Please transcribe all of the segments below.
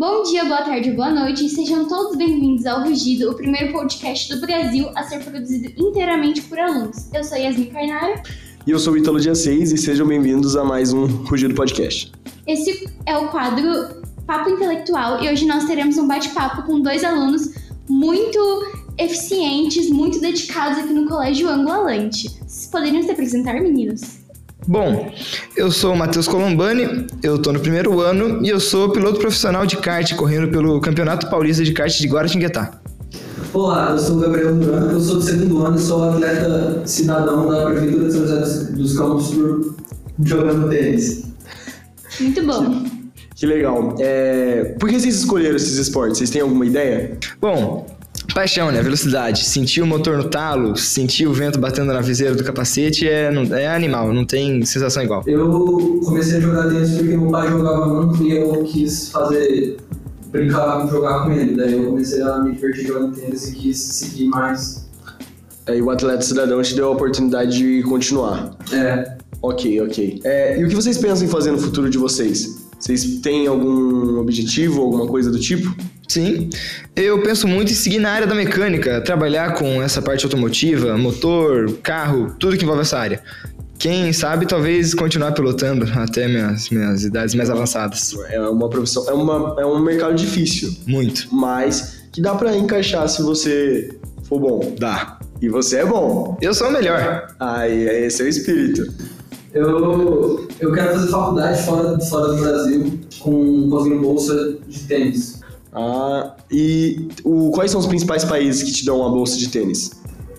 Bom dia, boa tarde, boa noite e sejam todos bem-vindos ao Rugido, o primeiro podcast do Brasil a ser produzido inteiramente por alunos. Eu sou Yasmin Carnara. E eu sou o Ítalo Dia 6 e sejam bem-vindos a mais um Rugido Podcast. Esse é o quadro Papo Intelectual e hoje nós teremos um bate-papo com dois alunos muito eficientes, muito dedicados aqui no Colégio Anglo-Alante. Vocês poderiam se apresentar, meninos? Bom, eu sou o Matheus Colombani, eu estou no primeiro ano e eu sou piloto profissional de kart, correndo pelo Campeonato Paulista de Kart de Guaratinguetá. Olá, eu sou o Gabriel Duran, eu sou do segundo ano e sou atleta cidadão da Prefeitura de São José dos Campos jogando tênis. Muito bom. Que legal. É... Por que vocês escolheram esses esportes? Vocês têm alguma ideia? Bom, Paixão, né? Velocidade. Sentir o motor no talo, sentir o vento batendo na viseira do capacete é, é animal, não tem sensação igual. Eu comecei a jogar tênis porque meu pai jogava muito e eu quis fazer. brincar, jogar com ele. Daí eu comecei a me divertir jogando tênis e quis seguir mais. Aí o atleta cidadão te deu a oportunidade de continuar. É. Ok, ok. É, e o que vocês pensam em fazer no futuro de vocês? Vocês têm algum objetivo, alguma coisa do tipo? Sim, eu penso muito em seguir na área da mecânica, trabalhar com essa parte automotiva, motor, carro, tudo que envolve essa área. Quem sabe talvez continuar pilotando até minhas, minhas idades mais avançadas. É uma profissão, é, uma, é um mercado difícil. Muito. Mas que dá para encaixar se você for bom. Dá. E você é bom. Eu sou o melhor. Aí, esse é o espírito. Eu, eu quero fazer faculdade fora, fora do Brasil, com conseguindo bolsa de tênis. Ah, e o, quais são os principais países que te dão uma bolsa de tênis?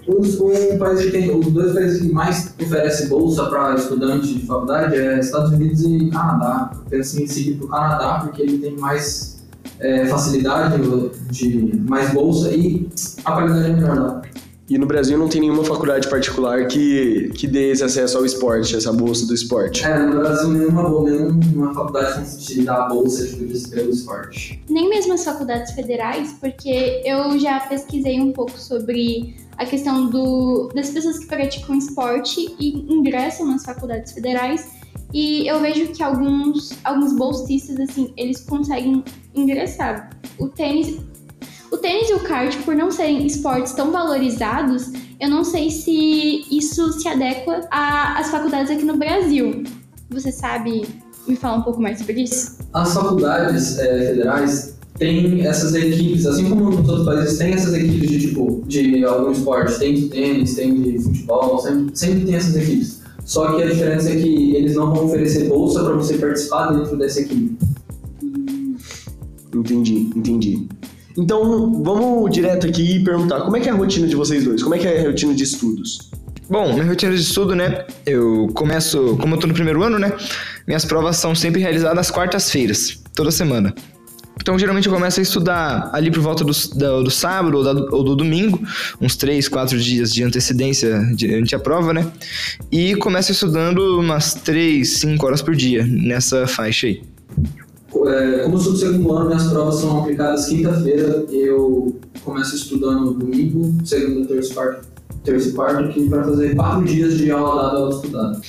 Os, um país que tem, os dois países que mais oferecem bolsa para estudante de faculdade é Estados Unidos e Canadá. Penso em seguir para o Canadá porque ele tem mais é, facilidade de mais bolsa e a qualidade é melhor lá. E no Brasil não tem nenhuma faculdade particular que, que dê esse acesso ao esporte, essa bolsa do esporte. É, no Brasil nenhuma, nenhuma faculdade te dá a bolsa de pelo esporte. Nem mesmo as faculdades federais, porque eu já pesquisei um pouco sobre a questão do, das pessoas que praticam esporte e ingressam nas faculdades federais. E eu vejo que alguns, alguns bolsistas, assim, eles conseguem ingressar. O tênis o tênis e o kart, por não serem esportes tão valorizados, eu não sei se isso se adequa às faculdades aqui no Brasil. Você sabe me falar um pouco mais sobre isso? As faculdades é, federais têm essas equipes, assim como nos outros países, tem essas equipes de tipo de algum esporte, tem de tênis, tem de futebol, sempre, sempre tem essas equipes. Só que a diferença é que eles não vão oferecer bolsa para você participar dentro dessa equipe. Entendi, entendi. Então, vamos direto aqui e perguntar como é que é a rotina de vocês dois? Como é que é a rotina de estudos? Bom, minha rotina de estudo, né? Eu começo, como eu tô no primeiro ano, né? Minhas provas são sempre realizadas às quartas-feiras, toda semana. Então, geralmente eu começo a estudar ali por volta do, do, do sábado ou, da, ou, do domingo, uns 3, 4 dias de antecedência diante a prova, né? E começo estudando umas 3, 5 horas por dia nessa faixa aí como eu sou do segundo ano, minhas provas são aplicadas quinta-feira. Eu começo estudando domingo, segunda, terça, quarta, terça e quarta, que para fazer quatro dias de aula dada, aula estudada.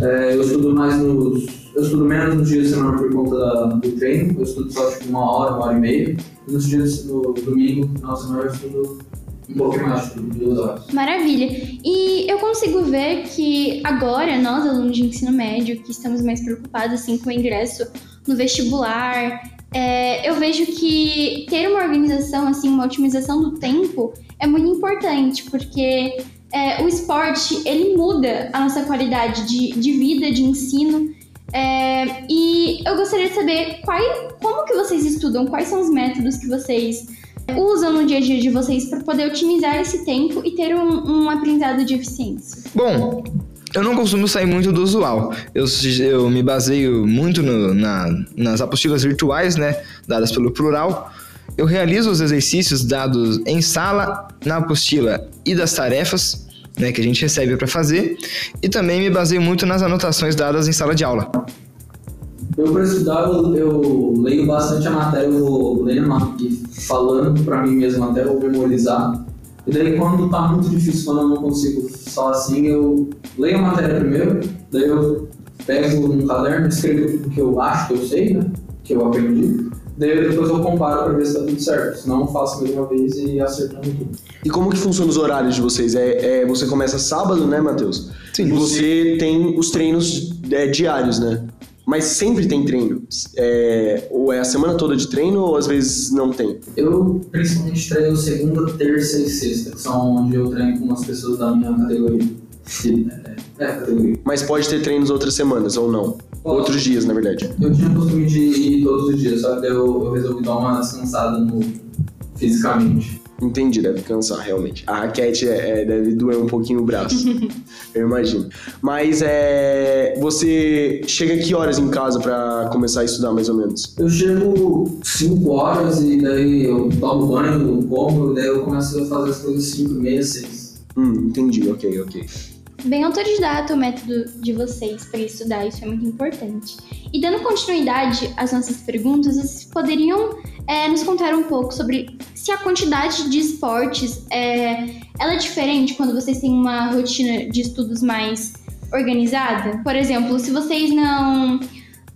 É, eu estudo mais nos. Eu estudo menos nos dias de semana por conta da, do treino. Eu estudo só tipo, uma hora, uma hora e meia. E nos dias do domingo, na semana, eu estudo um pouquinho mais, tipo, duas horas. Maravilha. E eu consigo ver que agora, nós, alunos de ensino médio, que estamos mais preocupados assim, com o ingresso no vestibular. É, eu vejo que ter uma organização, assim, uma otimização do tempo é muito importante, porque é, o esporte, ele muda a nossa qualidade de, de vida, de ensino. É, e eu gostaria de saber como que vocês estudam, quais são os métodos que vocês usam no dia a dia de vocês para poder otimizar esse tempo e ter um, um aprendizado de eficiência. Bom, eu não costumo sair muito do usual. Eu, eu me baseio muito no, na, nas apostilas virtuais, né, dadas pelo plural. Eu realizo os exercícios dados em sala, na apostila e das tarefas, né, que a gente recebe para fazer, e também me baseio muito nas anotações dadas em sala de aula. Eu, para estudar, eu, eu, leio bastante a matéria, eu vou lendo e falando para mim mesmo até eu memorizar. E daí, quando tá muito difícil, quando eu não consigo só assim, eu leio a matéria primeiro, daí eu pego um caderno, escrevo o que eu acho que eu sei, né? Que eu aprendi. Daí depois eu comparo pra ver se tá tudo certo. Senão eu faço a mesma vez e acertando tudo. E como que funciona os horários de vocês? É, é- você começa sábado, né, Matheus? Sim. E você tem os treinos é, diários, né? Mas sempre tem treino. É, ou é a semana toda de treino ou às vezes não tem? Eu principalmente treino segunda, terça e sexta, que são onde eu treino com umas pessoas da minha categoria. E, É, é, categoria. Mas pode ter treinos outras semanas ou não? Outros dias, na verdade. Eu tinha o costume de ir todos os dias, só que eu, eu resolvi dar uma descansada no, fisicamente. Entendi, deve cansar, realmente. A raquete é, é, deve doer um pouquinho o braço. eu imagino. Mas é. Você chega que horas em casa pra começar a estudar, mais ou menos? Eu chego 5 horas e daí eu tomo banho, como, e daí eu começo a fazer as coisas 5 e meia, 6. Hum, entendi, ok, ok. Bem autodidata o método de vocês para estudar, isso é muito importante. E dando continuidade às nossas perguntas, vocês poderiam é, nos contar um pouco sobre se a quantidade de esportes é, ela é diferente quando vocês têm uma rotina de estudos mais organizada? Por exemplo, se vocês não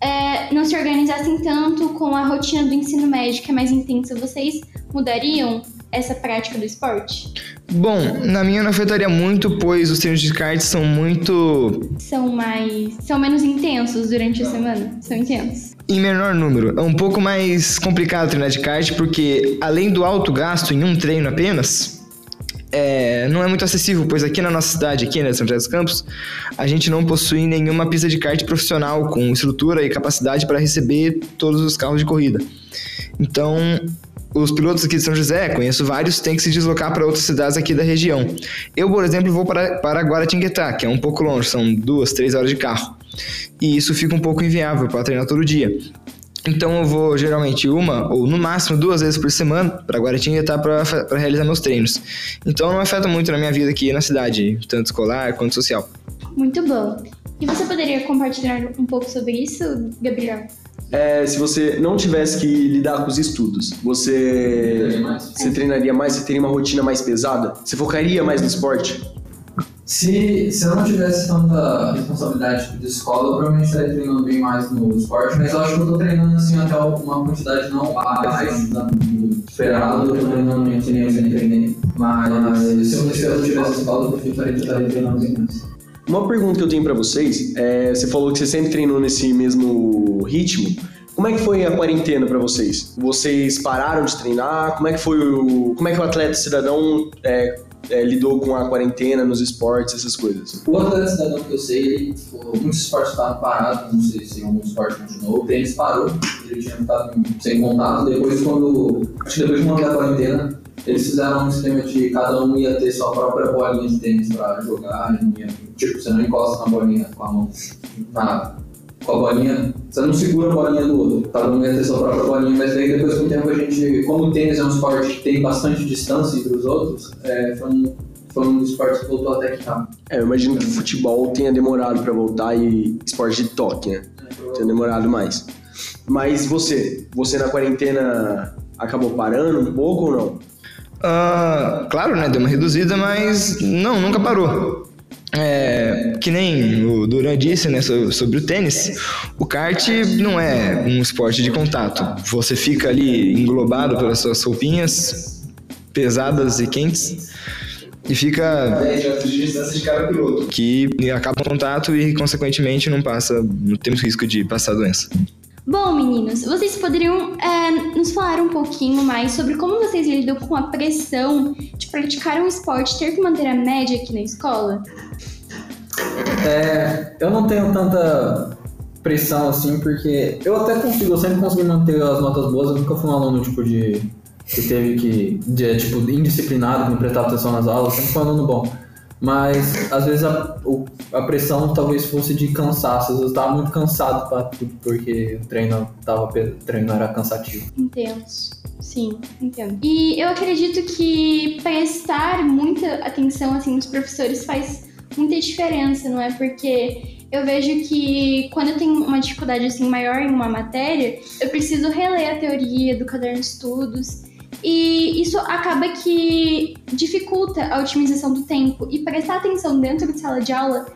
é, não se organizassem tanto com a rotina do ensino médio, que é mais intensa, vocês mudariam essa prática do esporte? Bom, na minha não afetaria muito, pois os treinos de kart são muito São mais. são menos intensos durante a semana? São intensos. em menor número. É um pouco mais complicado treinar de kart, porque além do alto gasto em um treino apenas, é, não é muito acessível, pois aqui na nossa cidade, aqui na São José dos Campos, a gente não possui nenhuma pista de kart profissional com estrutura e capacidade para receber todos os carros de corrida. Então, os pilotos aqui de São José, conheço vários, têm que se deslocar para outras cidades aqui da região. Eu, por exemplo, vou para, para Guaratinguetá, que é um pouco longe, são duas, três horas de carro. E isso fica um pouco inviável para treinar todo dia. Então eu vou geralmente uma ou no máximo duas vezes por semana para Guaratinguetá para realizar meus treinos. Então não afeta muito na minha vida aqui na cidade, tanto escolar quanto social. Muito bom. E você poderia compartilhar um pouco sobre isso, Gabriel? É, se você não tivesse que lidar com os estudos, você, Treinaria mais? você treinaria mais? Você teria uma rotina mais pesada? Você focaria mais no esporte? Se, se eu não tivesse tanta responsabilidade de escola, eu provavelmente estaria treinando bem mais no esporte, mas eu acho que eu tô treinando assim até uma quantidade não mais da- do esperado, eu tô treinando que nem eu treinei. Mas se eu, não tivesse escola, eu estaria treinando bem mais. Uma pergunta que eu tenho pra vocês é, você falou que você sempre treinou nesse mesmo ritmo. Como é que foi a quarentena pra vocês? Vocês pararam de treinar? Como é que foi o, como é que o atleta cidadão é, é, lidou com a quarentena nos esportes, essas coisas? O atleta cidadão que eu sei, ele, muitos esportes estavam parados, não sei se algum esporte continuou. O tênis parou, ele tinha ficado sem contato. Depois, quando. Acho que depois de uma quarentena, eles fizeram um esquema de cada um ia ter sua própria bolinha de tênis pra jogar. ia- tipo, você não encosta na bolinha com a mão. Na, com a bolinha, você não segura a bolinha do outro. Cada um ia ter sua própria bolinha, mas daí depois com o tempo a gente. Como o tênis é um esporte que tem bastante distância entre os outros, é, foi um. Foi um dos esportes que voltou até que rápido. É, eu imagino que o futebol tenha demorado pra voltar e esporte de toque, né? Tenha demorado mais. Mas você, você na quarentena acabou parando um pouco ou não? Ah, claro, né? Deu uma reduzida, mas não, nunca parou. É, que nem o Duran disse, né, so- sobre o tênis, o kart não é um esporte de contato. Você fica ali englobado pelas suas roupinhas pesadas e quentes e fica 10 metros de distância de cada piloto. que acaba o contato e consequentemente não passa, não temos risco de passar a doença. Bom, meninos, vocês poderiam é, nos falar um pouquinho mais sobre como vocês lidam com a pressão de praticar um esporte, ter que manter a média aqui na escola? É, eu não tenho tanta pressão assim, porque eu até consigo, eu sempre consegui manter as notas boas, eu nunca fui um aluno tipo de que teve que, de, tipo, indisciplinado, que não prestava atenção nas aulas, sempre fui um aluno bom. Mas às vezes a, o- a pressão talvez fosse de cansaço, às vezes eu tava muito cansado pra tudo, porque o treino, tava, o treino era cansativo. Intenso. Sim, entendo. E eu acredito que prestar muita atenção assim nos professores faz muita diferença, não é? Porque eu vejo que quando eu tenho uma dificuldade assim maior em uma matéria, eu preciso reler a teoria do caderno de estudos. E isso acaba que dificulta a otimização do tempo. E prestar atenção dentro de sala de aula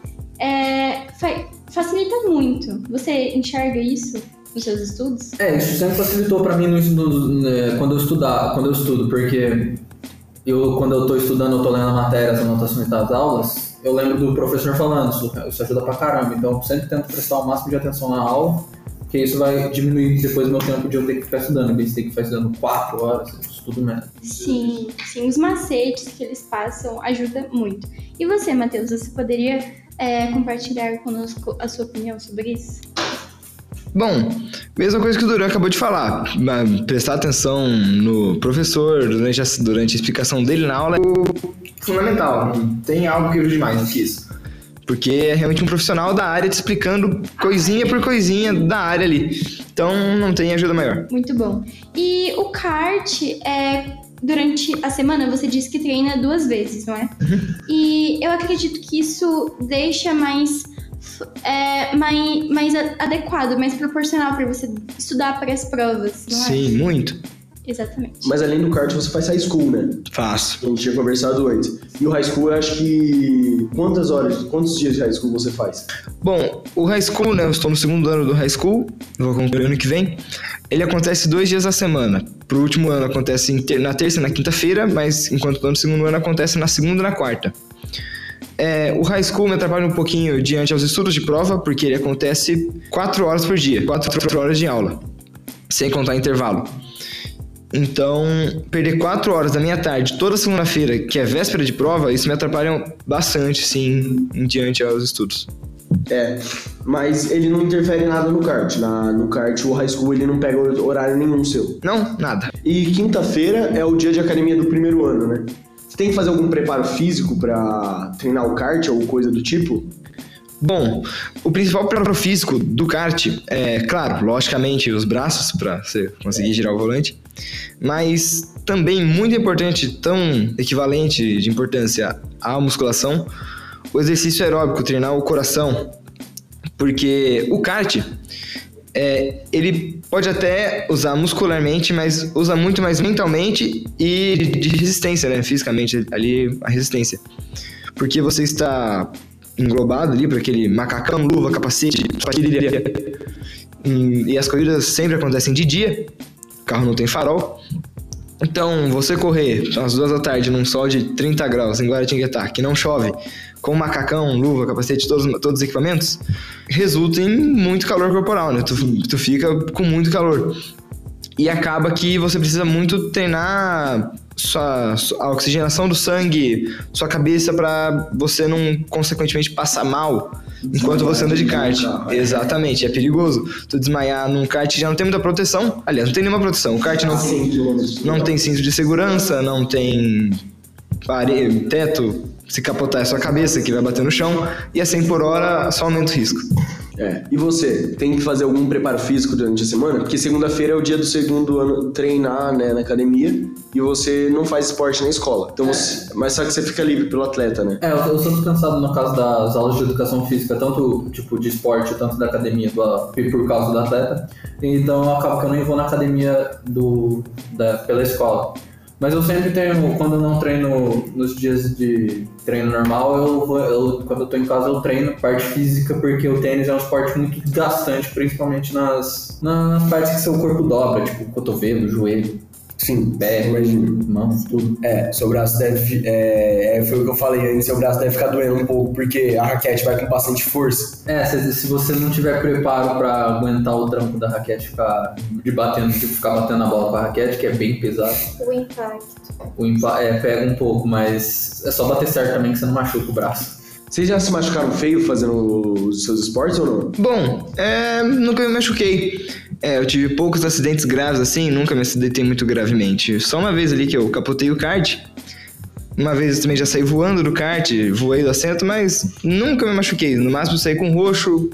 é, fa- facilita muito. Você enxerga isso os seus estudos? É, isso sempre facilitou pra mim no, no, né, quando eu estudar, quando eu estudo, porque eu, quando eu tô estudando, eu tô lendo a matéria, as anotações das aulas, eu lembro do professor falando, isso, isso ajuda pra caramba, então eu sempre tento prestar o máximo de atenção na aula, porque isso vai diminuir depois o meu tempo de eu ter que ficar estudando, em vez de ter que ficar estudando 4 horas, estudo menos. Sim, sim, os macetes que eles passam ajudam muito. E você, Matheus, você poderia é, compartilhar conosco a sua opinião sobre isso? Bom, mesma coisa que o Duran acabou de falar. mas Prestar atenção no professor durante a, durante a explicação dele na aula é fundamental. Tem algo que ajude mais do que isso. Porque é realmente um profissional da área te explicando coisinha por coisinha da área ali. Então não tem ajuda maior. Muito bom. E o kart é durante a semana você disse que treina duas vezes, não é? E eu acredito que isso deixa mais é, mais, mais adequado, mais proporcional para você estudar para as provas, não é? Sim, muito. Exatamente. Mas além do kart, você faz high school, né? Faço. A gente tinha conversado antes. E o high school, eu acho que. Quantas horas, quantos dias de high school você faz? Bom, o high school, né? Eu estou no segundo ano do high school, vou concluir ano que vem. Ele acontece dois dias a semana. Pro último ano acontece na terça e na quinta-feira, mas enquanto estou no segundo ano acontece na segunda e na quarta. É, o high school me atrapalha um pouquinho diante aos estudos de prova, porque ele acontece quatro horas por dia, quatro horas de aula, sem contar intervalo. Então, perder quatro horas da minha tarde toda segunda-feira, que é véspera de prova, isso me atrapalha bastante, sim, em diante aos estudos. É, mas ele não interfere em nada no kart. Na, no kart, o high school, ele não pega horário nenhum seu. Não, nada. E quinta-feira é o dia de academia do primeiro ano, né? Você tem que fazer algum preparo físico pra treinar o kart ou coisa do tipo? Bom, o principal preparo físico do kart é, claro, logicamente, os braços para você conseguir girar o volante, mas também muito importante, tão equivalente de importância à musculação, o exercício aeróbico, treinar o coração, porque o kart é, ele pode até usar muscularmente, mas usa muito mais mentalmente e de, resistência, né? Fisicamente, ali a resistência. Porque você está englobado ali por aquele macacão, luva, capacete. E, as corridas sempre acontecem de dia, carro não tem farol. Então, você correr às duas da tarde num sol de 30 graus em Guaratinguetá, que não chove, com macacão, luva, capacete, todos, todos os equipamentos, resulta em muito calor corporal, né? Tu, tu fica com muito calor. E acaba que você precisa muito treinar sua, a oxigenação do sangue, sua cabeça, para você não, consequentemente, passar mal enquanto você anda de kart. É. Exatamente, é perigoso. Tu desmaiar num kart já não tem muita proteção. Aliás, não tem nenhuma proteção. O kart não tem. 100 km. Não tem cinto de segurança, não tem parede, teto, se capotar é sua cabeça que vai bater no chão, e a 100 por hora só aumenta o risco. É. E você, tem que fazer algum preparo físico durante a semana? Porque segunda-feira é o dia do segundo ano treinar, né, na academia, e você não faz esporte na escola. Então você, mas só que você fica livre pelo atleta, né? É, eu, eu sou cansado no caso das aulas de educação física, tanto tipo de esporte, tanto da academia, por causa do atleta. Então eu acabo que eu nem vou na academia do, da, pela escola. Mas eu sempre tenho, quando eu não treino nos dias de treino normal, eu, eu quando eu tô em casa eu treino parte física, porque o tênis é um esporte muito desgastante, principalmente nas, nas partes que seu corpo dobra, tipo cotovelo, joelho, Sim, pé, imagino. mão, tudo. É, seu braço deve. É, é, foi o que eu falei antes, seu braço deve ficar doendo um pouco, porque a raquete vai com bastante força. É, se, se você não tiver preparo pra aguentar o trampo da raquete ficar de batendo, tipo, ficar batendo a bola com a raquete, que é bem pesado, O impacto. o impa é, pega um pouco, mas é só bater certo também que você não machuca o braço. Vocês já se machucaram feio fazendo os seus esportes ou não? Bom, é, nunca me machuquei. É, eu tive poucos acidentes graves assim, nunca me acidentei muito gravemente. Só uma vez ali que eu capotei o kart. Uma vez eu também já saí voando do kart, voei do assento, mas nunca me machuquei. No máximo saí com roxo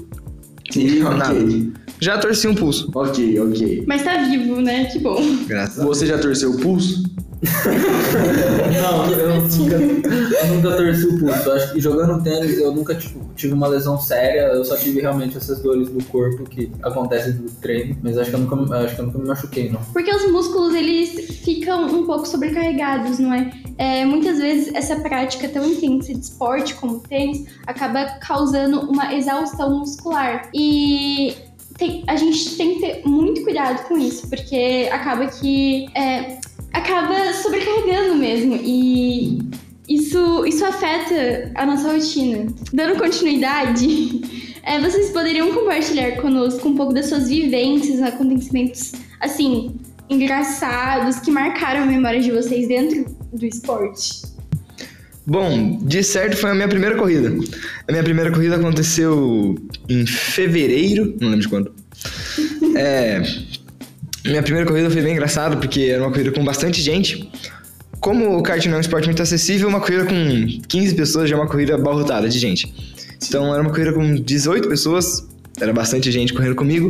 e nada. ok. Já torci um pulso. Ok, ok. Mas tá vivo, né? Que bom. Graças a Deus. Você já torceu o pulso? Não, eu nunca, eu nunca torci o pulso. Acho que jogando tênis eu nunca tipo, tive uma lesão séria, eu só tive realmente essas dores do corpo que acontecem do treino, mas acho que eu nunca, acho que eu nunca me machuquei, não. Porque os músculos, eles ficam um pouco sobrecarregados, não é? É, Muitas vezes essa prática tão intensa de esporte como o tênis acaba causando uma exaustão muscular. E tem- a gente tem que ter muito cuidado com isso, porque acaba que é, acaba sobrecarregando mesmo e isso, isso afeta a nossa rotina. Dando continuidade, é, vocês poderiam compartilhar conosco um pouco das suas vivências, acontecimentos assim engraçados que marcaram a memória de vocês dentro do esporte? Bom, de certo foi a minha primeira corrida. A minha primeira corrida aconteceu em fevereiro, não lembro de quando. É, minha primeira corrida foi bem engraçado porque era uma corrida com bastante gente. Como o kart não é um esporte muito acessível, uma corrida com 15 pessoas já é uma corrida abarrotada de gente. Então era uma corrida com 18 pessoas, era bastante gente correndo comigo.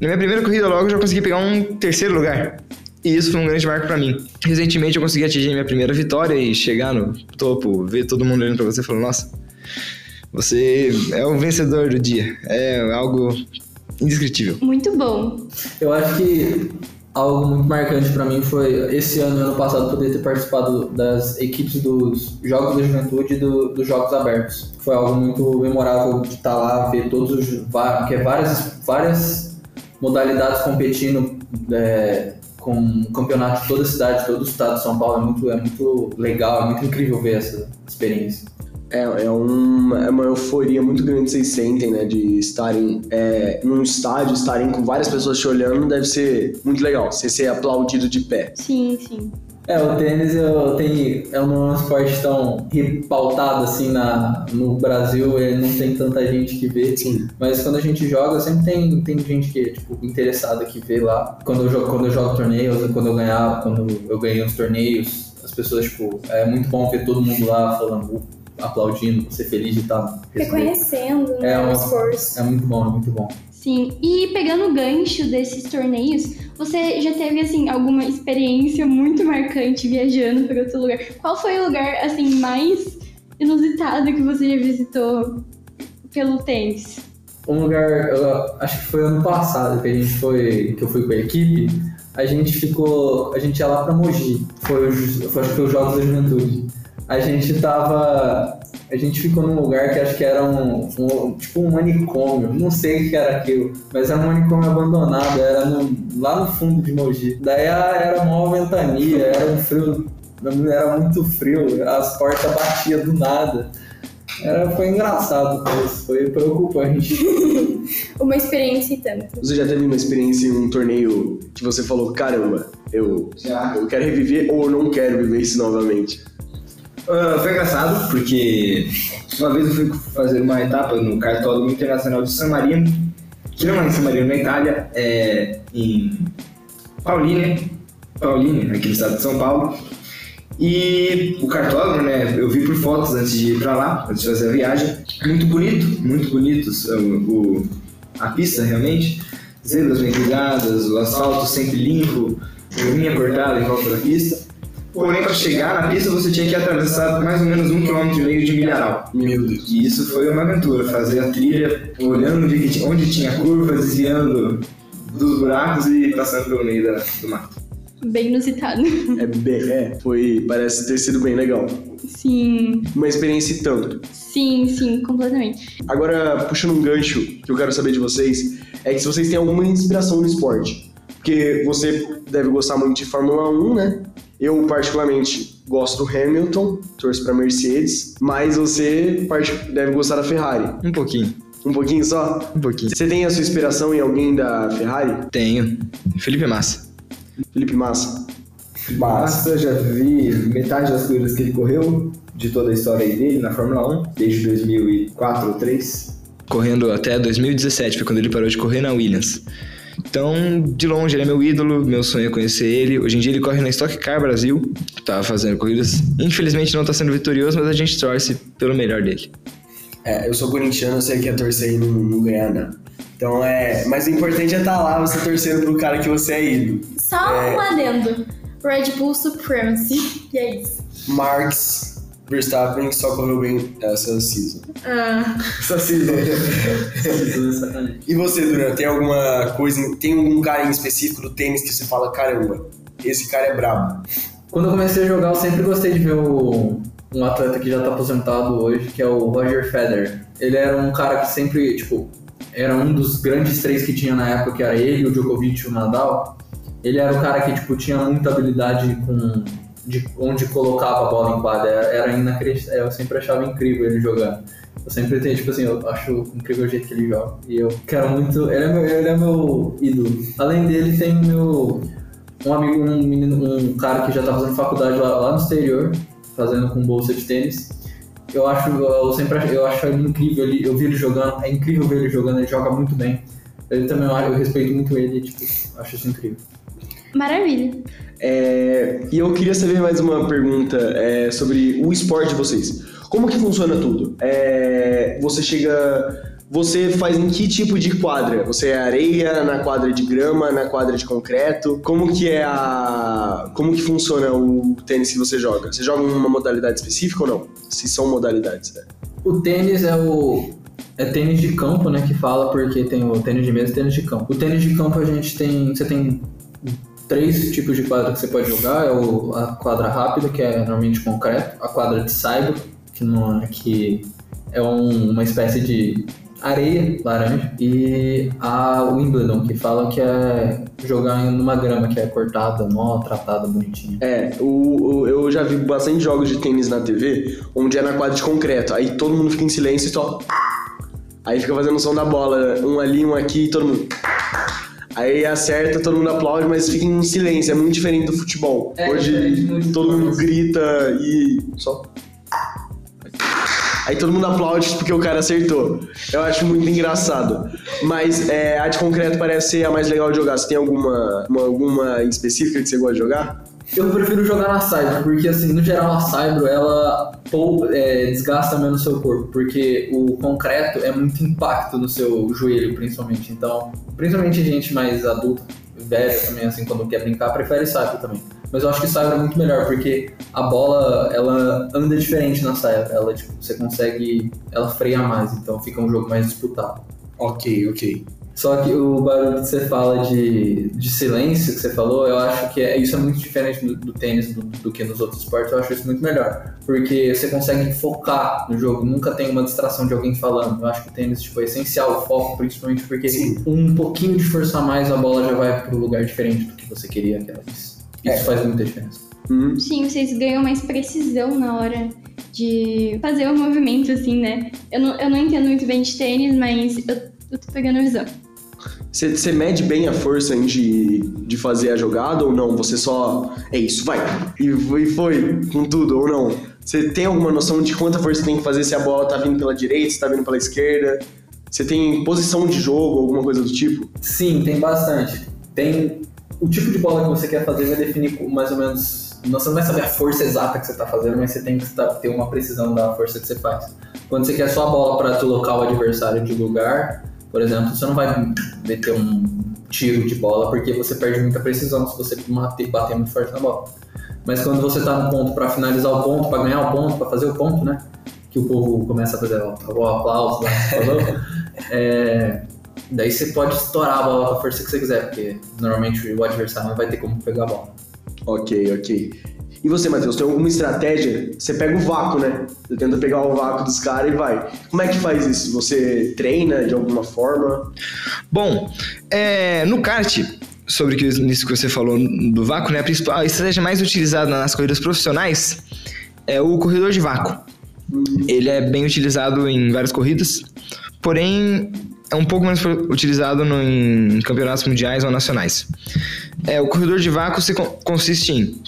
Na minha primeira corrida logo eu já consegui pegar um terceiro lugar. E isso foi um grande marco pra mim. Recentemente eu consegui atingir minha primeira vitória e chegar no topo, ver todo mundo olhando pra você e falando, nossa, você é o vencedor do dia. É algo indescritível. Muito bom. Eu acho que algo muito marcante pra mim foi esse ano e ano passado poder ter participado das equipes dos Jogos da Juventude e do- dos Jogos Abertos. Foi algo muito memorável de estar lá, ver todos os que é várias várias modalidades competindo é, com um campeonato de toda a cidade, todo o estado de São Paulo. É muito, é muito legal, é muito incrível ver essa experiência. É, é, um, é uma euforia muito grande que vocês sentem, né? De estarem é, num estádio, estarem com várias pessoas te olhando, deve ser muito legal. Você ser aplaudido de pé. Sim, sim. É, o tênis eu tenho, é um esporte tão pautado assim na, no Brasil, ele não tem tanta gente que vê. Sim. Mas quando a gente joga, sempre tem, tem gente que é tipo, interessada que vê lá. Quando eu, jogo, quando eu jogo torneios, quando eu ganhava, quando eu ganhei os torneios, as pessoas, tipo, é muito bom ver todo mundo lá falando, aplaudindo, você feliz de estar. Reconhecendo né, É o uma- esforço. É muito bom, é muito bom. Sim, e pegando o gancho desses torneios, você já teve, assim, alguma experiência muito marcante viajando para outro lugar? Qual foi o lugar, assim, mais inusitado que você já visitou pelo tênis? Um lugar, eu acho que foi ano passado que a gente foi, que eu fui com a equipe, a gente ficou, a gente ia lá pra Mogi, foi, os- foi acho que foi os Jogos da Juventude. A gente tava, a gente ficou num lugar que acho que era um, um- tipo um manicômio, não sei o que era aquilo, mas era um manicômio abandonado, era no- lá no fundo de Mogi. Daí a- era uma ventania, era um frio, era muito frio, as portas batiam do nada. Era, foi engraçado, mas foi preocupante. Uma experiência e tanto. Você já teve uma experiência em um torneio que você falou, caramba, eu, Já. eu quero reviver ou eu não quero viver isso novamente? Ah, foi engraçado, porque uma vez eu fui fazer uma etapa no cartódromo internacional de San Marino, que não é em San Marino, na Itália, é em Pauline, Pauline, aqui no estado de São Paulo. E o cartódromo, né, eu vi por fotos antes de ir pra lá, antes de fazer a viagem. Muito bonito, muito bonitos o, o- a pista realmente. Zebras bem cuidadas, o asfalto sempre limpo, linha cortada em volta da pista. Porém, para chegar na pista você tinha que atravessar mais ou menos um quilômetro e meio de milharal. Meu Deus. E isso foi uma aventura, fazer a trilha, olhando onde, tinha curvas, desviando dos buracos e passando pelo meio da- do mato. Bem inusitado. É, bem, é, foi, parece ter sido bem legal. Sim, Uma experiência e tanto. sim, sim, completamente. Agora, puxando um gancho que eu quero saber de vocês, é que se vocês têm alguma inspiração no esporte. Porque você deve gostar muito de Fórmula 1, né? Eu, particularmente, gosto do Hamilton, torço pra Mercedes, mas você deve gostar da Ferrari. Um pouquinho, Um pouquinho só? um pouquinho. Você tem a sua inspiração em alguém da Ferrari? Tenho. Felipe Massa. Felipe Massa. Massa, já vi metade das corridas que ele correu, de toda a história aí dele na Fórmula 1, desde 2004 ou 2003. Correndo até 2017, foi quando ele parou de correr na Williams. Então, de longe, ele é meu ídolo, meu sonho é conhecer ele. Hoje em dia ele corre na Stock Car Brasil, tá fazendo corridas. Infelizmente não tá sendo vitorioso, mas a gente torce pelo melhor dele. É, eu sou corintiano, eu sei que a torcer aí não, não ganhar, não. Então é. Mas o importante é estar lá, você torcendo pro cara que você é ídolo. Só É. um adendo. Red Bull Supremacy. E é isso. Marx Verstappen só correu bem essa season. Ah, Essa season. E você, Duran, tem alguma coisa, tem algum cara em específico do tênis que você fala, caramba, esse cara é brabo? Quando eu comecei a jogar, eu sempre gostei de ver o- um atleta que já tá aposentado hoje, que é o Roger Federer. Ele era um cara que sempre, tipo, era um dos grandes três que tinha na época, que era ele, o Djokovic e o Nadal. Ele era o cara que tipo tinha muita habilidade com de onde colocava a bola em quadra. Era, inacreditável. Eu sempre achava incrível ele jogando. Eu sempre tenho, tipo assim, eu acho incrível o jeito que ele joga. E eu quero muito. Ele é meu, ele é meu ídolo. Além dele, tem meu. Um amigo, um menino, um cara que já tá fazendo faculdade lá, lá no exterior, fazendo com bolsa de tênis. Eu acho, eu sempre acho, eu acho ele incrível, ele, eu vi ele jogando, é incrível ver ele jogando, ele joga muito bem. Ele também, eu respeito muito ele, tipo, acho isso incrível. Maravilha. É, e eu queria saber mais uma pergunta é, sobre o esporte de vocês. Como que funciona tudo? É, você chega. Você faz em que tipo de quadra? Você é areia, na quadra de grama, na quadra de concreto? Como que é a. Como que funciona o tênis que você joga? Você joga em uma modalidade específica ou não? Se são modalidades, né? O tênis é o. É tênis de campo, né? Que fala, porque tem o tênis de mesa e tênis de campo. O tênis de campo a gente tem. Você tem três tipos de quadra que você pode jogar. É o, a quadra rápida, que é normalmente concreto, a quadra de saibro, que, não, é, que é um, uma espécie de areia laranja, e a Wimbledon, que falam que é jogar numa grama que é cortada, mó tratada, bonitinha. É, o, o- eu já vi bastante jogos de tênis na TV, onde é na quadra de concreto. Aí todo mundo fica em silêncio e só. Aí fica fazendo o som da bola, um ali, um aqui, e todo mundo. Aí acerta, todo mundo aplaude, mas fica em silêncio. É muito diferente do futebol. É Hoje muito todo do mundo grita e só. Aí todo mundo aplaude porque o cara acertou. Eu acho muito engraçado. Mas é, a de concreto parece ser a mais legal de jogar. Você tem alguma, uma- alguma específica que você gosta de jogar? Eu prefiro jogar na Saibro, porque assim, no geral a Saibro ela é, desgasta menos o seu corpo, porque o concreto é muito impacto no seu joelho, principalmente. Então, principalmente gente mais adulta, velha também, assim, quando quer brincar, prefere Saibro também. Mas eu acho que Saibro é muito melhor, porque a bola, ela anda diferente na Saibro. Ela, tipo, você consegue, ela freia mais, então fica um jogo mais disputado. Ok, ok. Só que o barulho que você fala de, de silêncio que você falou, eu acho que é, isso é muito diferente do, do tênis do, do que nos outros esportes. Eu acho isso muito melhor. Porque você consegue focar no jogo, nunca tem uma distração de alguém falando. Eu acho que o tênis tipo, é essencial, o foco, principalmente porque Sim. um pouquinho de força a mais, a bola já vai para um lugar diferente do que você queria que ela fosse. Isso É. faz muita diferença. Uhum. Sim, vocês ganham mais precisão na hora de fazer o movimento, assim, né? Eu não, eu não entendo muito bem de tênis, mas eu, eu tô pegando a visão. Você, mede bem a força de, de fazer a jogada ou não? Você só. É isso, vai! E, e foi com tudo ou não? Você tem alguma noção de quanta força tem que fazer se a bola tá vindo pela direita, se tá vindo pela esquerda? Você tem posição de jogo, alguma coisa do tipo? Sim, tem bastante. Tem o tipo de bola que você quer fazer vai definir mais ou menos. Você não vai saber a força exata que você está fazendo, mas você tem que tá- ter uma precisão da força que você faz. Quando você quer só a bola para colocar o adversário de lugar, por exemplo, você não vai meter um tiro de bola porque você perde muita precisão se você bater, muito forte na bola. Mas quando você está no ponto para finalizar o ponto, para ganhar o ponto, para fazer o ponto, né? Que o povo começa a fazer o, o aplauso, lá, falou? É, Daí você pode estourar a bola com a força que você quiser, porque normalmente o adversário não vai ter como pegar a bola. Ok, ok. E você, Matheus, tem alguma estratégia? Você pega o vácuo, né? Você tenta pegar o vácuo dos caras e vai. Como é que faz isso? Você treina de alguma forma? Bom, é, no kart, sobre que- isso que você falou do vácuo, né, a principal a estratégia mais utilizada nas corridas profissionais é o corredor de vácuo. Ele é bem utilizado em várias corridas, porém é um pouco menos utilizado no- em campeonatos mundiais ou nacionais. É, o corredor de vácuo se con- consiste em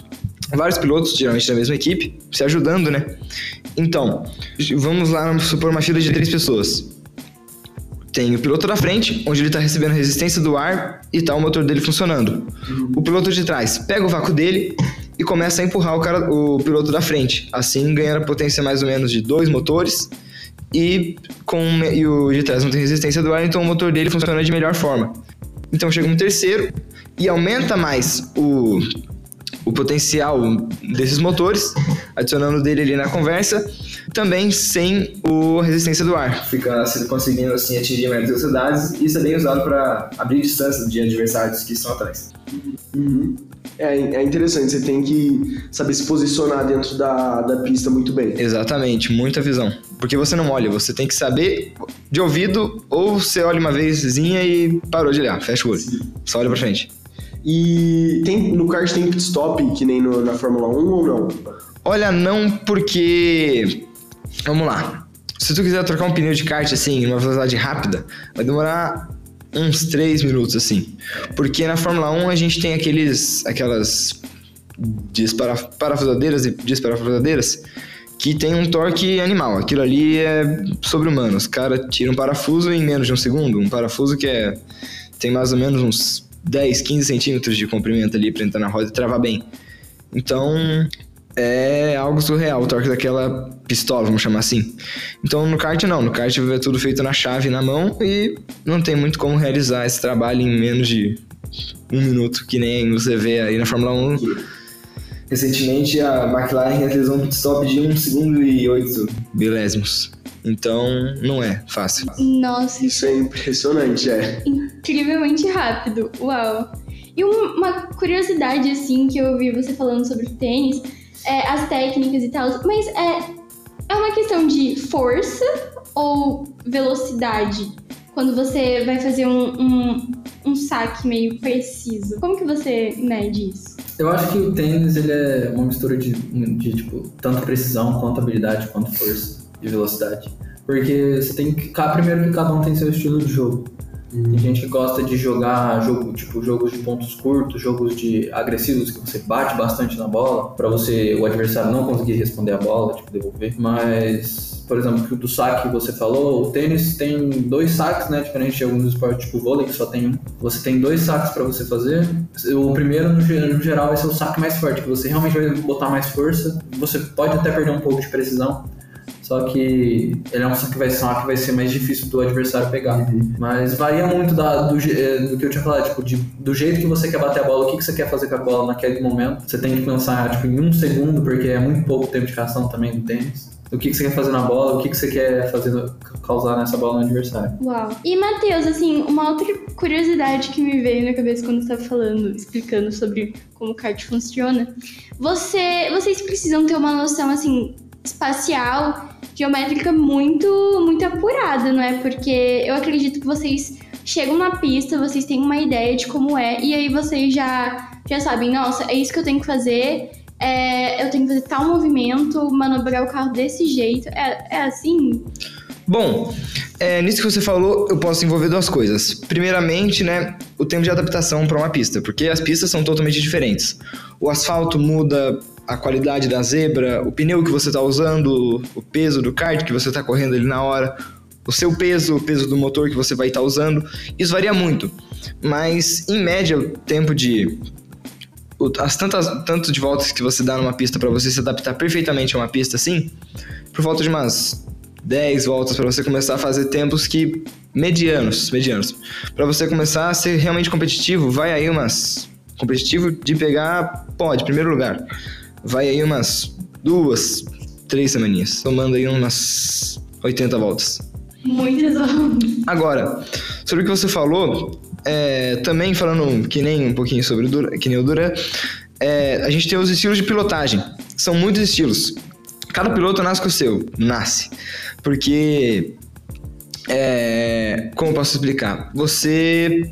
vários pilotos, geralmente da mesma equipe, se ajudando, né? Então, vamos lá, supor uma fila de três pessoas. Tem o piloto da frente, onde ele está recebendo resistência do ar e tá o motor dele funcionando. O piloto de trás pega o vácuo dele e começa a empurrar o, cara, o piloto da frente, assim ganhando a potência mais ou menos de dois motores e, com, e o de trás não tem resistência do ar, então o motor dele funciona de melhor forma. Então chega um terceiro e aumenta mais o, o potencial desses motores, adicionando dele ali na conversa, também sem o resistência do ar. Fica se conseguindo assim atingir maiores velocidades e isso é bem usado para abrir distância de adversários que estão atrás. É, é interessante, você tem que saber se posicionar dentro da, da pista muito bem. Exatamente, muita visão. Porque você não olha, você tem que saber de ouvido, ou você olha uma vezinha e parou de olhar, fecha o olho. Só olha pra frente. E tem, no kart tem pit stop, que nem no- na Fórmula 1 ou não? Olha, não porque. Vamos lá. Se tu quiser trocar um pneu de kart assim, numa velocidade rápida, vai demorar uns 3 minutos assim. Porque na Fórmula 1 a gente tem aqueles. aquelas. Parafusadeiras e desparafusadeiras que tem um torque animal. Aquilo ali é sobre-humano. Os caras tiram um parafuso em menos de um segundo. Um parafuso que é. tem mais ou menos uns 10, 15 centímetros de comprimento ali pra entrar na roda e travar bem. Então, é algo surreal o torque daquela pistola, vamos chamar assim. Então no kart não, no kart é tudo feito na chave na mão e não tem muito como realizar esse trabalho em menos de um minuto, que nem você vê aí na Fórmula 1. Recentemente a McLaren realizou um pit stop de 1 segundo e 8 milésimos. Então não é fácil. Nossa, Isso é impressionante, é. incrivelmente rápido. Uau. E um- uma curiosidade, assim, que eu ouvi você falando sobre tênis, é as técnicas e tal, mas é, é uma questão de força ou velocidade? Quando você vai fazer um, um, um saque meio preciso. Como que você mede isso? Eu acho que o tênis ele é uma mistura de, de tipo, tanto precisão, quanto habilidade, quanto força e velocidade. Porque você tem que. ca- Primeiro que cada um tem seu estilo de jogo. Tem gente que gosta de jogar jogo, tipo, jogos de pontos curtos, jogos de agressivos que você bate bastante na bola, pra você, o adversário não conseguir responder a bola, tipo, devolver. Mas, por exemplo, do saque que você falou, o tênis tem dois saques, né? Diferente de alguns esportes, tipo o vôlei, que só tem um. Você tem dois saques pra você fazer. O primeiro, no geral, vai ser o saque mais forte, que você realmente vai botar mais força. Você pode até perder um pouco de precisão, só que ele é um saque que vai ser, um que vai ser mais difícil do adversário pegar. Mas varia muito da- do, eh, do que eu tinha falado, tipo, de- do jeito que você quer bater a bola, o que, que você quer fazer com a bola naquele momento. Você tem que pensar tipo, em um segundo, porque é muito pouco tempo de reação também do tênis. O que, que você quer fazer na bola, o que, que você quer fazer, causar nessa bola no adversário. Uau. E, Matheus, assim, uma outra curiosidade que me veio na cabeça quando você estava falando, explicando sobre como o kart funciona. Você, vocês precisam ter uma noção, assim, espacial, geométrica muito, muito apurada, não é? Porque eu acredito que vocês chegam na pista, vocês têm uma ideia de como é, e aí vocês já, já sabem, nossa, é isso que eu tenho que fazer, é, eu tenho que fazer tal movimento, manobrar o carro desse jeito. É, é assim? Bom, é, nisso que você falou, eu posso envolver duas coisas. Primeiramente, né, o tempo de adaptação para uma pista, porque as pistas são totalmente diferentes. O asfalto muda a qualidade da zebra, o pneu que você está usando, o peso do kart que você está correndo ali na hora, o seu peso, o peso do motor que você vai estar usando, isso varia muito. Mas, em média, o tempo de as tantas tanto de voltas que você dá numa pista para você se adaptar perfeitamente a uma pista assim, por volta de umas 10 voltas para você começar a fazer tempos que medianos, medianos. Para você começar a ser realmente competitivo, vai aí umas competitivo de pegar pode primeiro lugar. Vai aí umas duas, três semaninhas, somando aí umas 80 voltas. Muitas ondas. Agora, sobre o que você falou, é, também falando que nem um pouquinho sobre o Dura, que nem o Duran, é, a gente tem os estilos de pilotagem. São muitos estilos. Cada piloto nasce com o seu, nasce. Porque, é, como posso explicar? Você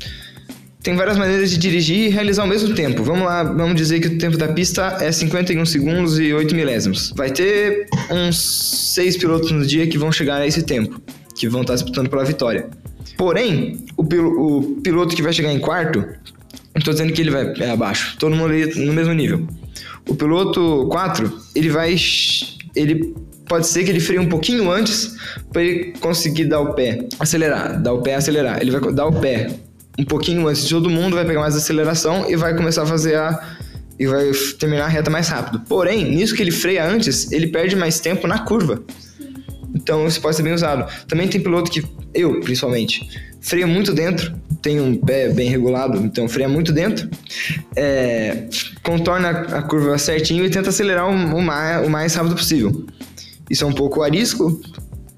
tem várias maneiras de dirigir e realizar ao mesmo tempo. Vamos lá, vamos dizer que o tempo da pista é 51 segundos e 8 milésimos. Vai ter uns 6 pilotos no dia que vão chegar a esse tempo, que vão estar disputando pela vitória. Porém, o, o piloto que vai chegar em quarto, não tô dizendo que ele vai é abaixo, todo mundo no mesmo nível. O piloto 4, ele vai. Ele pode ser que ele freie um pouquinho antes para ele conseguir dar o pé, acelerar, dar o pé, acelerar. Ele vai dar o pé um pouquinho antes de todo mundo, vai pegar mais aceleração e vai começar a fazer a. e vai terminar a reta mais rápido. Porém, nisso que ele freia antes, ele perde mais tempo na curva. Então isso pode ser bem usado. Também tem piloto que, eu principalmente, freia muito dentro, tem um pé bem regulado, então freia muito dentro, é, contorna a curva certinho e tenta acelerar o, o mais, o mais rápido possível. Isso é um pouco arisco,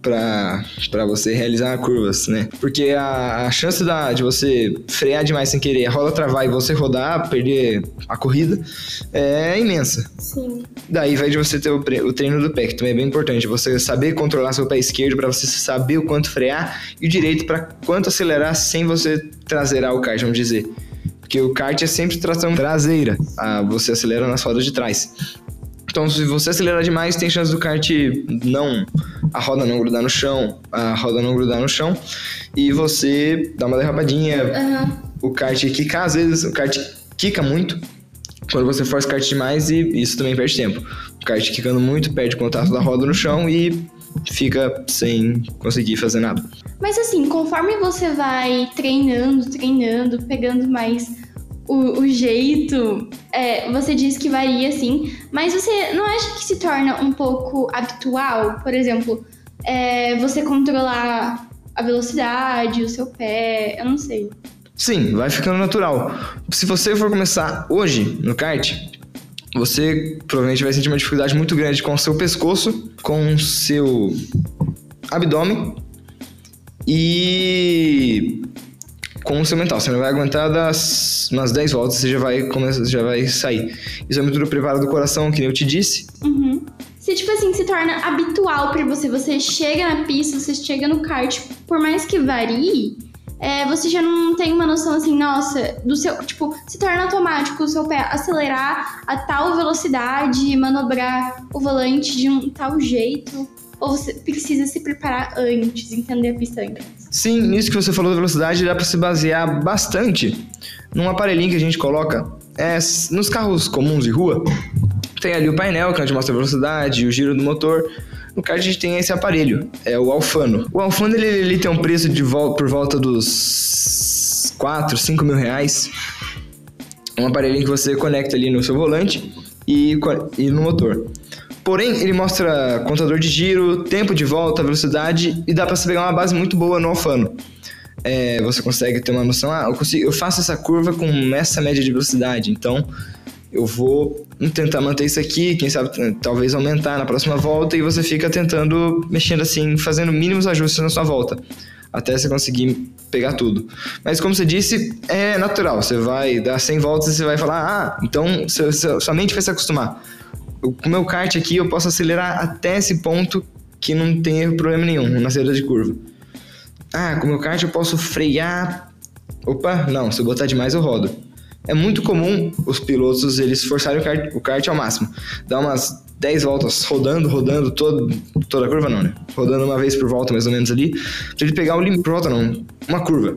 para você realizar curvas, né? Porque a, a chance da, de você frear demais sem querer, a roda travar e você rodar, perder a corrida, é imensa. Sim. Daí vai de você ter o, o treino do pé, que também é bem importante. Você saber controlar seu pé esquerdo para você saber o quanto frear e o direito para quanto acelerar sem você traseirar o kart, vamos dizer. Porque o kart é sempre tração traseira, ah, você acelera nas rodas de trás. Então, se você acelerar demais, tem chance do kart não. a roda não grudar no chão, a roda não grudar no chão e você dá uma derrapadinha, Aham. o kart quica, às vezes o kart quica muito quando você força o kart demais e isso também perde tempo. O kart quicando muito, perde contato da roda no chão e fica sem conseguir fazer nada. Mas assim, conforme você vai treinando, treinando, pegando mais o, o jeito, é, você diz que varia assim, mas você não acha que se torna um pouco habitual? Por exemplo, é, você controlar a velocidade, o seu pé, eu não sei. Sim, vai ficando natural. Se você for começar hoje no kart, você provavelmente vai sentir uma dificuldade muito grande com o seu pescoço, com o seu abdômen e com o seu mental. Você não vai aguentar das umas 10 voltas, você já vai, começar, já vai sair. Isso é muito do preparo do coração, que nem eu te disse. Uhum. Se, tipo assim, se torna habitual pra você, você chega na pista, você chega no kart, por mais que varie, é, você já não tem uma noção assim, nossa, do seu. Tipo, se torna automático o seu pé acelerar a tal velocidade, manobrar o volante de um tal jeito. Ou você precisa se preparar antes, entender a pista antes. Sim, nisso que você falou da velocidade, dá para se basear bastante num aparelhinho que a gente coloca é, nos carros comuns de rua. Tem ali o painel, que é onde mostra a velocidade, o giro do motor. No kart a gente tem esse aparelho, é o Alfano. O Alfano ele, ele tem um preço de vol por volta dos 4, 5 mil reais. Um aparelhinho que você conecta ali no seu volante e, e no motor. Porém, ele mostra contador de giro, tempo de volta, velocidade e dá pra você pegar uma base muito boa no Alfano. É, você consegue ter uma noção, ah, eu, consigo, eu faço essa curva com essa média de velocidade, então eu vou tentar manter isso aqui, quem sabe talvez aumentar na próxima volta e você fica tentando, mexendo assim, fazendo mínimos ajustes na sua volta, até você conseguir pegar tudo. Mas como você disse, é natural, você vai dar 100 voltas e você vai falar, ah, então sua mente vai se acostumar. Com o meu kart aqui, eu posso acelerar até esse ponto que não tem problema nenhum na saída de curva. Ah, com o meu kart eu posso frear. Opa, não, se eu botar demais eu rodo. É muito comum os pilotos eles forçarem o kart, o kart ao máximo. Dá umas 10 voltas rodando, rodando, todo, toda a curva não, né? Rodando uma vez por volta, mais ou menos ali, pra ele pegar o limite. Por volta não, uma curva.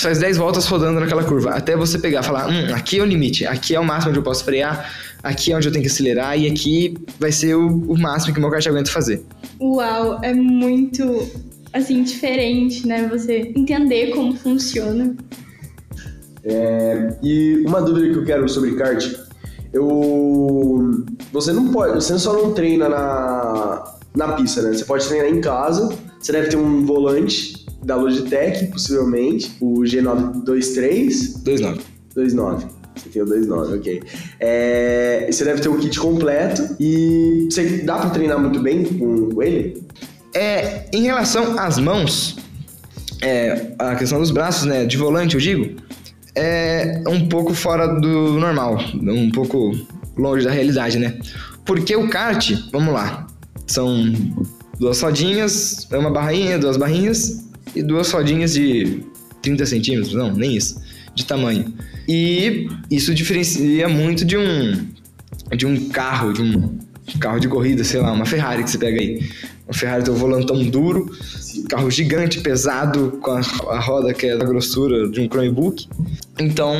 Faz 10 voltas rodando naquela curva, até você pegar e falar, hum, aqui é o limite, aqui é o máximo onde eu posso frear, aqui é onde eu tenho que acelerar e aqui vai ser o, o máximo que o meu kart aguenta fazer. Uau, é muito, assim, diferente, né? Você entender como funciona. E uma dúvida que eu quero sobre kart, eu você não pode, você só não treina na na pista, né? Você pode treinar em casa. Você deve ter um volante da Logitech, possivelmente, o G923 2-9. 29. Você tem o 29, ok. É, você deve ter o kit completo e você dá pra treinar muito bem com, com ele? É, em relação às mãos, é, a questão dos braços, né, de volante, eu digo, é um pouco fora do normal, um pouco longe da realidade, né? Porque o kart, vamos lá, são duas rodinhas, uma barrinha, duas barrinhas e duas rodinhas de 30 centímetros, não, nem isso, de tamanho. E isso diferencia muito de um de um carro, de um carro de corrida, sei lá, uma Ferrari que você pega aí. Uma Ferrari tem um volantão duro, carro gigante, pesado, com a, roda que é da grossura de um Chromebook. Então,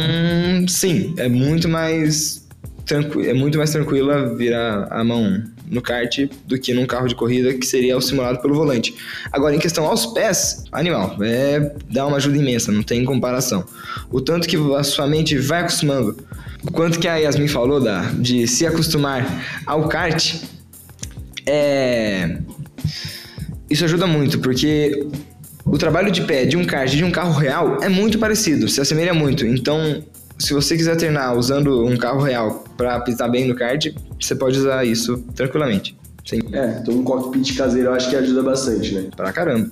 sim, é muito mais tranquilo, é muito mais tranquila virar a mão no kart do que num carro de corrida que seria o simulado pelo volante. Agora, em questão aos pés, animal, é dá uma ajuda imensa, não tem comparação. O tanto que a sua mente vai acostumando, o quanto que a Yasmin falou da, de se acostumar ao kart, é isso ajuda muito, porque o trabalho de pé de um kart de um carro real é muito parecido, se assemelha muito. Então, se você quiser treinar usando um carro real para pisar bem no kart, você pode usar isso tranquilamente. Sim, É, então um cockpit caseiro eu acho que ajuda bastante, né? pra caramba.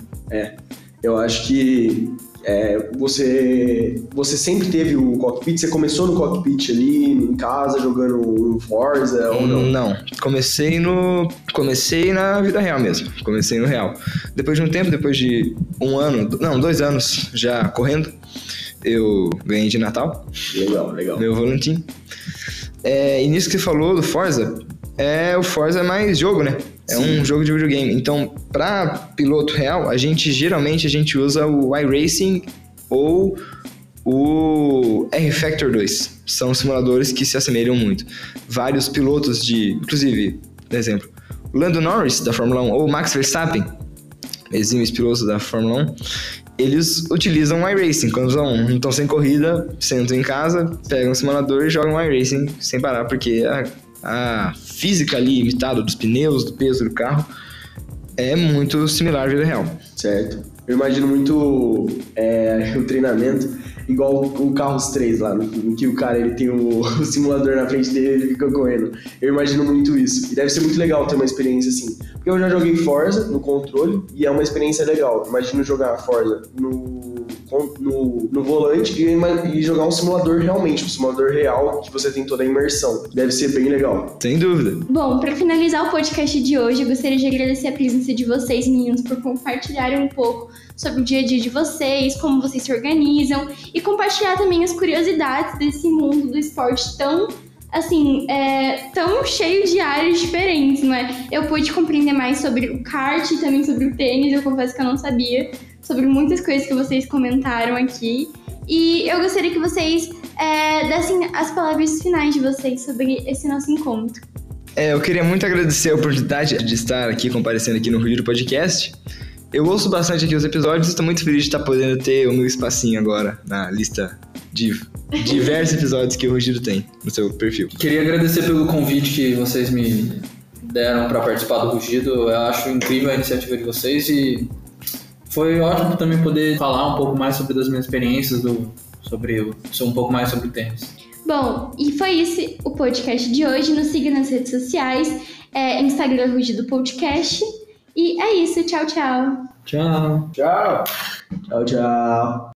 Eu acho que é, você, você sempre teve o cockpit, você começou no cockpit ali em casa jogando um Forza ou não? Não, comecei no. Comecei na vida real mesmo. Comecei no real. Depois de um tempo, depois de um ano, não, dois anos já correndo, eu ganhei de Natal, Legal, legal. meu volantim. É, e nisso que você falou do Forza, é, o Forza é mais jogo, né? É um jogo de videogame. Então, pra piloto real, a gente geralmente a gente usa o iRacing ou o R-Factor 2. São simuladores que se assemelham muito. Vários pilotos de, inclusive, por exemplo, o Lando Norris da Fórmula 1 ou o Max Verstappen, exímios pilotos da Fórmula 1, eles utilizam o iRacing. Quando vão, não estão sem corrida, sentam em casa, pegam o simulador e jogam o iRacing sem parar, porque a, a física ali limitada dos pneus, do peso do carro, é muito similar à vida real. Certo. Eu imagino muito é, o treinamento igual o Carros 3 lá, no, em que o cara ele tem o, o simulador na frente dele e ele fica correndo. Eu imagino muito isso. E deve ser muito legal ter uma experiência assim. Porque eu já joguei Forza no controle e é uma experiência legal. Imagino jogar Forza no, no, no volante e, e jogar um simulador realmente, um simulador real que você tem toda a imersão. Deve ser bem legal. Sem dúvida. Bom, para finalizar o podcast de hoje, eu gostaria de agradecer a presença de vocês, meninos, por compartilharem um pouco sobre o dia a dia de vocês, como vocês se organizam e compartilhar também as curiosidades desse mundo do esporte tão assim, é, tão cheio de áreas diferentes, não é? Eu pude compreender mais sobre o kart e também sobre o tênis, eu confesso que eu não sabia sobre muitas coisas que vocês comentaram aqui. E eu gostaria que vocês é, dessem as palavras finais de vocês sobre esse nosso encontro. É, eu queria muito agradecer a oportunidade de estar aqui comparecendo aqui no Ruído Podcast. Eu ouço bastante aqui os episódios e estou muito feliz de estar podendo ter o meu espacinho agora na lista de diversos episódios que o Rugido tem no seu perfil. Queria agradecer pelo convite que vocês me deram para participar do Rugido. Eu acho incrível a iniciativa de vocês e foi ótimo também poder falar um pouco mais sobre as minhas experiências, do, sobre, o- sobre um pouco mais sobre o tênis. Bom, e foi esse o podcast de hoje. Nos siga nas redes sociais, é, Instagram Rugido Podcast. E é isso, tchau, tchau. Tchau! Tchau! Tchau, tchau.